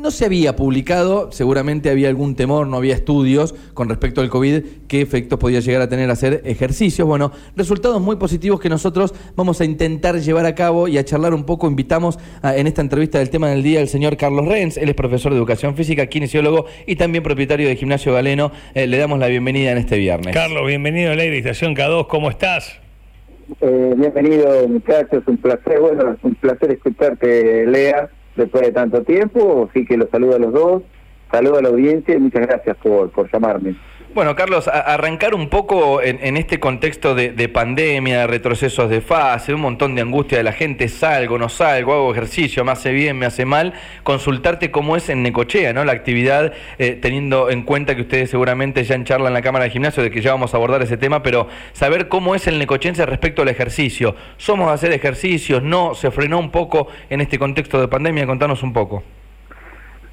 no se había publicado, seguramente había algún temor, no había estudios con respecto al COVID, qué efectos podía llegar a tener hacer ejercicios. Bueno, resultados muy positivos que nosotros vamos a intentar llevar a cabo y a charlar un poco. Invitamos en esta entrevista del tema del día al señor Carlos Renz, él es profesor de educación física, kinesiólogo y también propietario de Gimnasio Galeno. Eh, le damos la bienvenida en este viernes. Carlos, bienvenido a la Estación K2, ¿cómo estás? Eh, bienvenido muchachos, un placer, bueno, es un placer escucharte, Lea después de tanto tiempo, así que los saludo a los dos, saludo a la audiencia y muchas gracias por, por llamarme. Bueno, Carlos, arrancar un poco en, este contexto de, pandemia, de retrocesos de fase, un montón de angustia de la gente, salgo, no salgo, hago ejercicio, me hace bien, me hace mal, consultarte cómo es en Necochea, ¿no? La actividad, eh, teniendo en cuenta que ustedes seguramente ya en charla en la Cámara de Gimnasio, de que ya vamos a abordar ese tema, pero saber cómo es el necochense respecto al ejercicio. ¿Somos a hacer ejercicios? ¿No? ¿Se frenó un poco en este contexto de pandemia? Contanos un poco.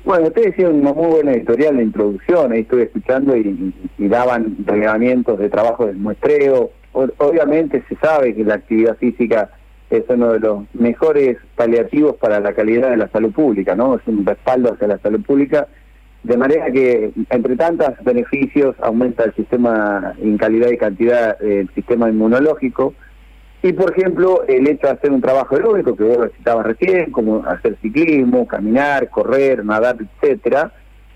Bueno, ustedes hicieron una muy buena editorial de introducción, ahí estuve escuchando y, daban relevamientos de trabajo de muestreo. obviamente se sabe que la actividad física es uno de los mejores paliativos para la calidad de la salud pública, ¿no? Es un respaldo hacia la salud pública, de manera que, entre tantos beneficios, aumenta el sistema en calidad y cantidad el sistema inmunológico, y por ejemplo, el hecho de hacer un trabajo aeróbico que vos citabas recién, como hacer ciclismo, caminar, correr, nadar, etcétera,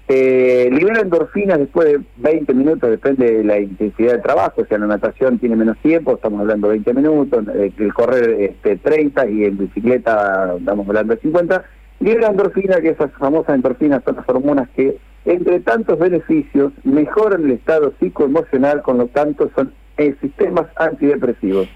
eh, libera endorfinas después de 20 minutos, depende de la intensidad del trabajo, o sea, la natación tiene menos tiempo, estamos hablando de 20 minutos, eh, el correr este, 30 y en bicicleta estamos hablando de 50, libera endorfina, que esas famosas endorfinas son las hormonas que, entre tantos beneficios, mejoran el estado psicoemocional, con lo tanto son eh, sistemas antidepresivos.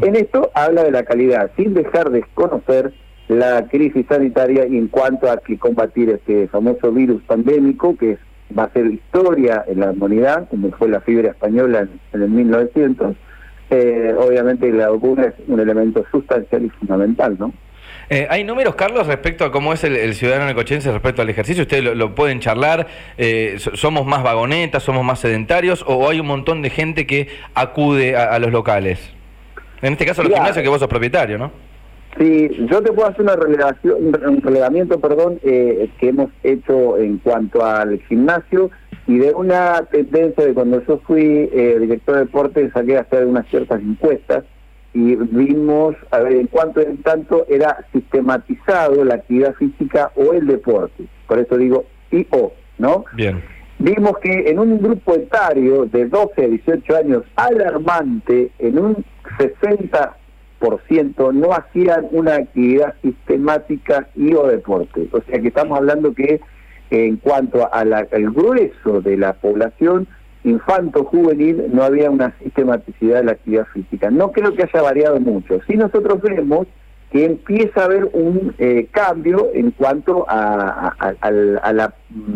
En esto habla de la calidad, sin dejar de desconocer la crisis sanitaria en cuanto a que combatir este famoso virus pandémico que va a ser historia en la humanidad, como fue la fiebre española en, el 1900. Eh, obviamente la vacuna es un elemento sustancial y fundamental, ¿no? Eh, ¿Hay números, Carlos, respecto a cómo es el, ciudadano necochense respecto al ejercicio? ¿Ustedes lo, pueden charlar? Eh, ¿Somos más vagonetas, somos más sedentarios o hay un montón de gente que acude a los locales? En este caso, los gimnasios que vos sos propietario, ¿no? Sí, yo te puedo hacer una relevación, un relevamiento, perdón, eh, que hemos hecho en cuanto al gimnasio y de una tendencia de cuando yo fui eh, director de deporte saqué a hacer unas ciertas encuestas y vimos a ver en cuánto en tanto era sistematizado la actividad física o el deporte. Por eso digo y o, ¿no? Bien vimos que en un grupo etario de 12 a 18 años alarmante, en un 60% no hacían una actividad sistemática y o deporte. O sea que estamos hablando que en cuanto al grueso de la población infanto-juvenil no había una sistematicidad de la actividad física. No creo que haya variado mucho. Si nosotros vemos que empieza a haber un eh, cambio en cuanto a, al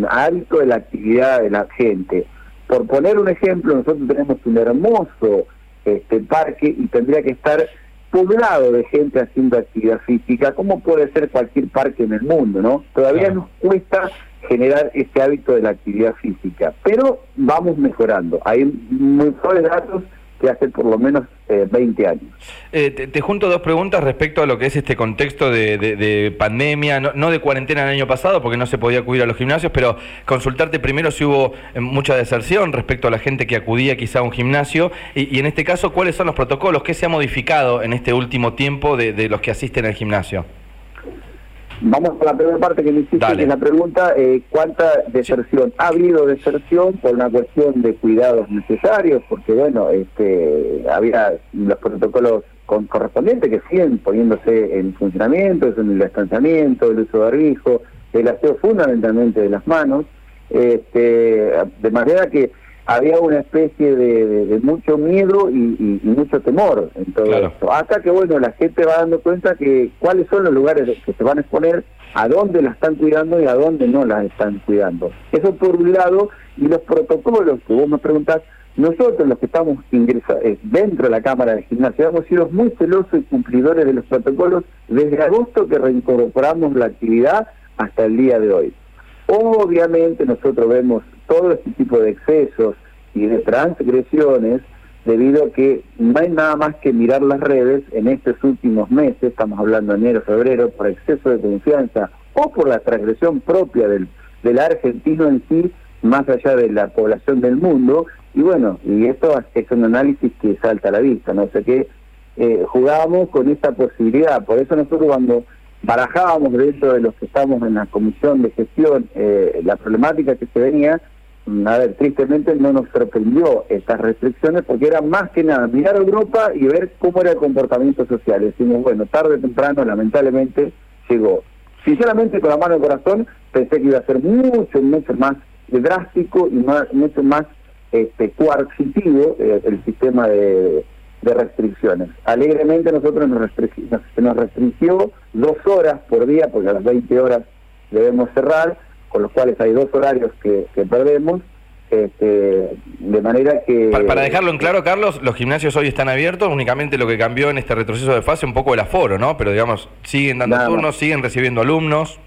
hábito de la actividad de la gente. Por poner un ejemplo, nosotros tenemos un hermoso este parque y tendría que estar poblado de gente haciendo actividad física, como puede ser cualquier parque en el mundo, ¿no? Todavía nos cuesta generar ese hábito de la actividad física, pero vamos mejorando. Hay mejores datos que hace por lo menos 20 eh, años. Eh, te, junto dos preguntas respecto a lo que es este contexto de, pandemia, no, de cuarentena el año pasado, porque no se podía acudir a los gimnasios, pero consultarte primero si hubo eh, mucha deserción respecto a la gente que acudía quizá a un gimnasio, y, en este caso, ¿cuáles son los protocolos? ¿Qué se ha modificado en este último tiempo de los que asisten al gimnasio? Vamos a la primera parte que me hiciste, que es la pregunta, eh, ¿cuánta deserción? Ha habido deserción por una cuestión de cuidados necesarios, porque bueno, este, había los protocolos correspondientes que siguen poniéndose en funcionamiento, es en el distanciamiento, el uso de barbijo, el aseo fundamentalmente de las manos, este, de manera que había una especie de, mucho miedo y, mucho temor en todo esto. Hasta que, bueno, la gente va dando cuenta que cuáles son los lugares que se van a exponer, a dónde la están cuidando y a dónde no la están cuidando. Eso por un lado, y los protocolos que vos me preguntás, nosotros los que estamos ingresados eh, dentro de la Cámara de Gimnasia hemos sido muy celosos y cumplidores de los protocolos desde agosto que reincorporamos la actividad hasta el día de hoy. Obviamente nosotros vemos todo este tipo de excesos y de transgresiones debido a que no hay nada más que mirar las redes en estos últimos meses, estamos hablando de enero, febrero, por exceso de confianza o por la transgresión propia del, del argentino en sí, más allá de la población del mundo, y bueno, y esto es un análisis que salta a la vista, ¿no? sé qué eh, jugábamos con esta posibilidad, por eso nosotros cuando barajábamos dentro de los que estamos en la comisión de gestión eh, la problemática que se venía, a ver, tristemente no nos sorprendió estas restricciones porque era más que nada mirar a Europa y ver cómo era el comportamiento social. Decimos, bueno, tarde o temprano, lamentablemente, llegó. Sinceramente, con la mano del corazón, pensé que iba a ser mucho, mucho más drástico y mucho más este, coercitivo eh, el sistema de, restricciones. Alegremente nosotros nos, nos restringió dos horas por día, porque a las 20 horas debemos cerrar, con los cuales hay dos horarios que, perdemos. Este, de manera que... Para, dejarlo en claro, Carlos, los gimnasios hoy están abiertos, únicamente lo que cambió en este retroceso de fase un poco el aforo, ¿no? Pero digamos, siguen dando turnos, siguen recibiendo alumnos.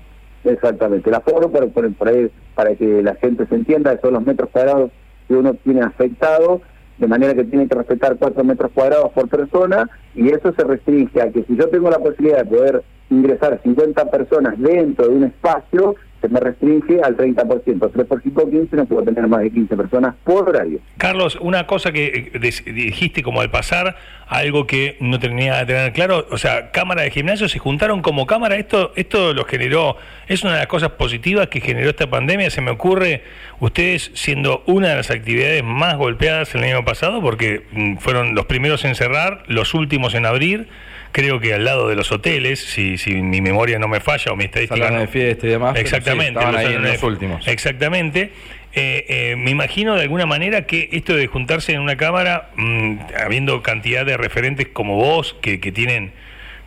Exactamente, el aforo, por, por, ahí, para que la gente se entienda, son los metros cuadrados que uno tiene afectado de manera que tiene que respetar cuatro metros cuadrados por persona y eso se restringe a que si yo tengo la posibilidad de poder ingresar 50 personas dentro de un espacio, me restringe al 30%. 3 por 5, 15, no puedo tener más de 15 personas por horario. Carlos, una cosa que eh, dijiste como al pasar, algo que no tenía que tener claro, o sea, cámara de gimnasio se juntaron como cámara, esto, esto lo generó, es una de las cosas positivas que generó esta pandemia, se me ocurre, ustedes siendo una de las actividades más golpeadas el año pasado, porque mm, fueron los primeros en cerrar, los últimos en abrir, creo que al lado de los hoteles, si, si mi memoria no me falla o mi estadística... de fiesta y demás. Exactamente. ahí en los últimos. Exactamente. Eh, eh, me imagino de alguna manera que esto de juntarse en una cámara, mm, habiendo cantidad de referentes como vos, que, que tienen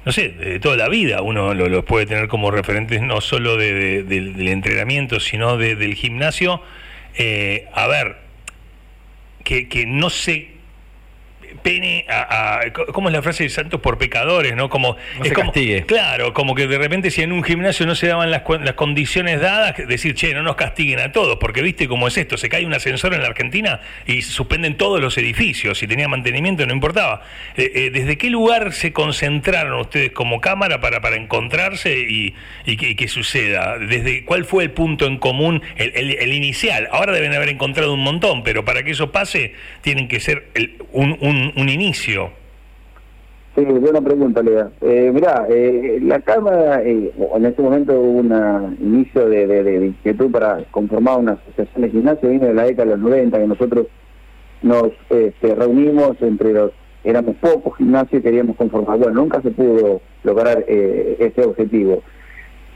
no sé, de toda la vida uno los puede tener como referentes no solo de, del entrenamiento, sino del gimnasio. Eh, a ver, que, que no se pene a, ¿cómo es la frase de santos por pecadores? ¿no? Como, es como, castigue. Claro, como que de repente si en un gimnasio no se daban las, las condiciones dadas, decir, che, no nos castiguen a todos, porque viste cómo es esto, se cae un ascensor en la Argentina y se suspenden todos los edificios, si tenía mantenimiento no importaba. Eh, eh, ¿Desde qué lugar se concentraron ustedes como cámara para, para encontrarse y, y, que, suceda? ¿Desde cuál fue el punto en común, el, inicial? Ahora deben haber encontrado un montón, pero para que eso pase tienen que ser un un, inicio. Sí, buena pregunta, Lea. Eh, mirá, eh, la Cámara, eh, en ese momento hubo un inicio de, de, inquietud para conformar una asociación de gimnasio, vino de la década de los 90, que nosotros nos este, reunimos entre los, éramos pocos gimnasios y queríamos conformar. Bueno, nunca se pudo lograr eh, ese objetivo.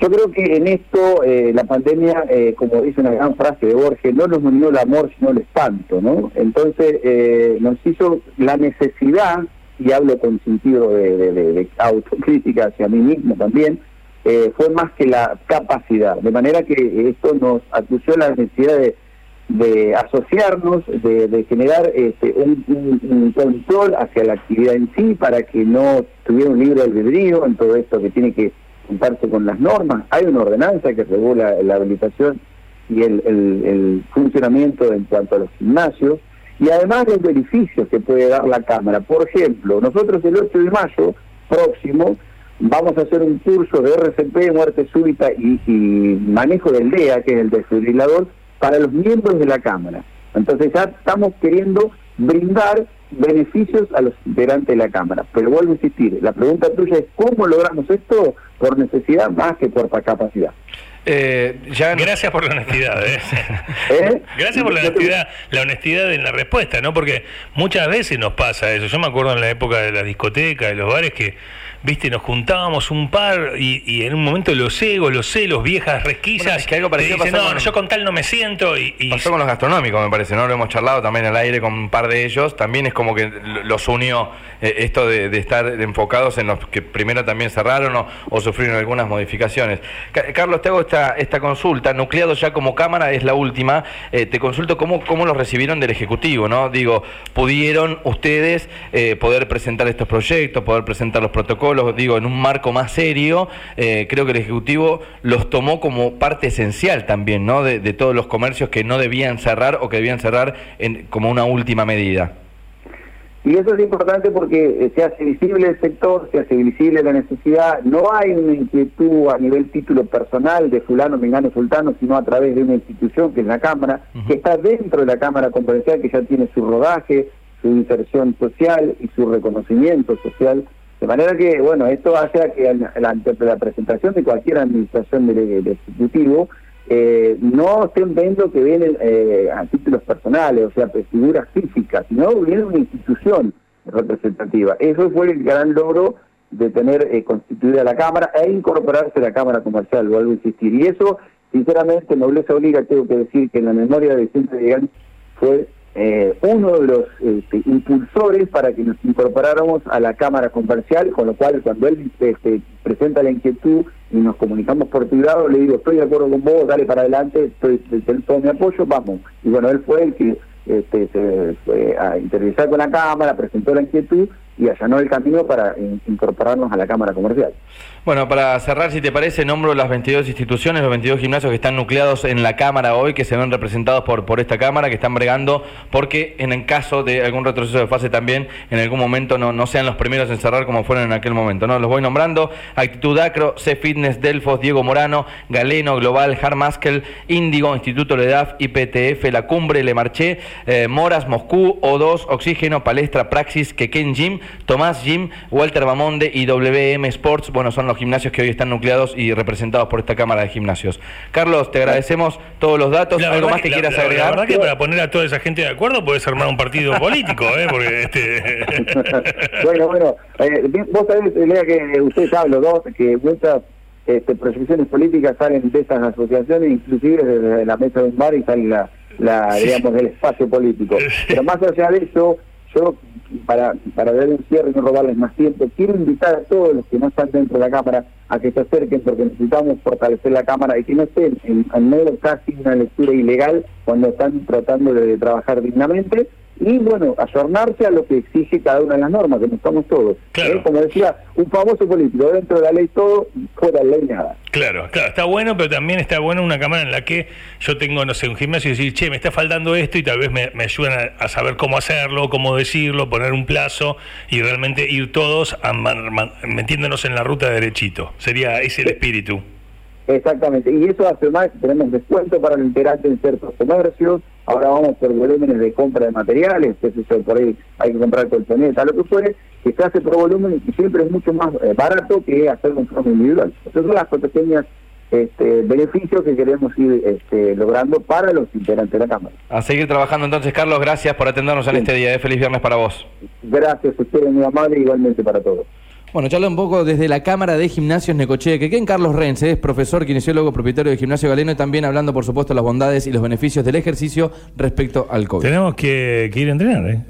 Yo creo que en esto eh, la pandemia, eh, como dice una gran frase de Borges, no nos unió el amor sino el espanto, ¿no? Entonces eh, nos hizo la necesidad, y hablo con sentido de, autocrítica hacia mí mismo también, fue más que la capacidad, de manera que esto nos acusió la necesidad de, asociarnos, de, generar este, un, control hacia la actividad en sí para que no tuviera un libre albedrío en todo esto que tiene que juntarse con las normas. Hay una ordenanza que regula la habilitación y el, funcionamiento en cuanto a los gimnasios y además los beneficios que puede dar la Cámara. Por ejemplo, nosotros el 8 de mayo próximo vamos a hacer un curso de RCP, muerte súbita y, y manejo del DEA, que es el desfibrilador, para los miembros de la Cámara. Entonces ya estamos queriendo brindar beneficios a los integrantes de la Cámara. Pero vuelvo a insistir, la pregunta tuya es ¿cómo logramos esto? Por necesidad más que por capacidad. Eh, ya... Gracias por la honestidad. ¿eh? ¿Eh? Gracias por la honestidad, la honestidad en la respuesta, ¿no? Porque muchas veces nos pasa eso. Yo me acuerdo en la época de las discotecas, de los bares, que viste, nos juntábamos un par y, en un momento los egos, los celos, viejas resquillas, que algo parecido no, yo con tal no me siento. Y, Pasó con los gastronómicos, me parece, ¿no? Lo hemos charlado también al aire con un par de ellos. También es como que los unió eh, esto de, estar enfocados en los que primero también cerraron o, sufrieron algunas modificaciones. Carlos, te hago esta, esta consulta. Nucleado ya como cámara es la última. Eh, te consulto cómo, cómo los recibieron del Ejecutivo, ¿no? Digo, ¿pudieron ustedes eh, poder presentar estos proyectos, poder presentar los protocolos? Los digo, en un marco más serio, eh, creo que el Ejecutivo los tomó como parte esencial también, ¿no? De, todos los comercios que no debían cerrar o que debían cerrar en, como una última medida. Y eso es importante porque eh, se hace visible el sector, se hace visible la necesidad. No hay una inquietud a nivel título personal de fulano, mengano, sultano, sino a través de una institución que es la Cámara, que está dentro de la Cámara Conferencial, que ya tiene su rodaje, su inserción social y su reconocimiento social. De manera que, bueno, esto hace que ante la presentación de cualquier administración del, Ejecutivo, eh, no estén viendo que vienen eh, a títulos personales, o sea, figuras físicas, sino viene una institución representativa. Eso fue el gran logro de tener eh, constituida la Cámara e incorporarse a la Cámara Comercial, vuelvo a insistir. Y eso, sinceramente, nobleza obliga, tengo que decir que en la memoria de Vicente de fue eh, uno de los este, impulsores para que nos incorporáramos a la Cámara Comercial, con lo cual cuando él este, presenta la inquietud y nos comunicamos por privado, le digo, estoy de acuerdo con vos, dale para adelante, estoy, todo mi apoyo, vamos. Y bueno, él fue el que este, se fue a interiorizar con la Cámara, presentó la inquietud y allanó el camino para incorporarnos a la Cámara Comercial. Bueno, para cerrar, si te parece, nombro las 22 instituciones, los 22 gimnasios que están nucleados en la Cámara hoy, que se ven representados por, por esta Cámara, que están bregando, porque en el caso de algún retroceso de fase también, en algún momento no, no sean los primeros en cerrar como fueron en aquel momento. ¿no? Los voy nombrando, Actitud Acro, C Fitness, Delfos, Diego Morano, Galeno, Global, Harmaskel, Índigo, Instituto Ledaf, IPTF, La Cumbre, Le Marché, eh, Moras, Moscú, O2, Oxígeno, Palestra, Praxis, Quequén Gym, Tomás Jim, Walter Bamonde y WM Sports, bueno, son los gimnasios que hoy están nucleados y representados por esta Cámara de Gimnasios. Carlos, te agradecemos todos los datos. ¿Algo más que, quieras agregar? La verdad que para poner a toda esa gente de acuerdo puedes armar un partido político, ¿eh? Porque este... bueno, bueno, eh, vos sabés, Lea, que usted sabe los dos, que muchas este, proyecciones políticas salen de esas asociaciones, inclusive desde la mesa de un bar y salen la, la digamos, del espacio político. Pero más allá de eso, yo para, para dar un cierre y no robarles más tiempo, quiero invitar a todos los que no están dentro de la Cámara a que se acerquen porque necesitamos fortalecer la Cámara y que no estén en, en medio casi una lectura ilegal cuando están tratando de trabajar dignamente y bueno, ayornarse a lo que exige cada una de las normas, que no estamos todos. ¿eh? Como decía un famoso político, dentro de la ley todo, fuera de la ley nada. Claro, claro, está bueno, pero también está bueno una cámara en la que yo tengo, no sé, un gimnasio y decir, che, me está faltando esto y tal vez me, ayudan a, saber cómo hacerlo, cómo decirlo, poner un plazo y realmente ir todos a metiéndonos en la ruta derechito. Sería ese el espíritu. Exactamente, y eso hace más, tenemos descuento para el interante en ciertos comercios, ahora vamos por volúmenes de compra de materiales, que eso por ahí hay que comprar colchonetas, lo que fuere, que se hace por volumen y siempre es mucho más eh, barato que hacerlo en forma individual. Esas son las pequeñas este, beneficios que queremos ir este, logrando para los integrantes de la Cámara. A seguir trabajando entonces, Carlos, gracias por atendernos en este día. ¿eh? Feliz viernes para vos. Gracias a ustedes, muy amable, igualmente para todos. Bueno, charla un poco desde la Cámara de Gimnasios Necochea, que en Carlos Renz, es profesor, kinesiólogo, propietario de Gimnasio Galeno y también hablando, por supuesto, las bondades y los beneficios del ejercicio respecto al COVID. Tenemos que, que ir a entrenar, ¿eh?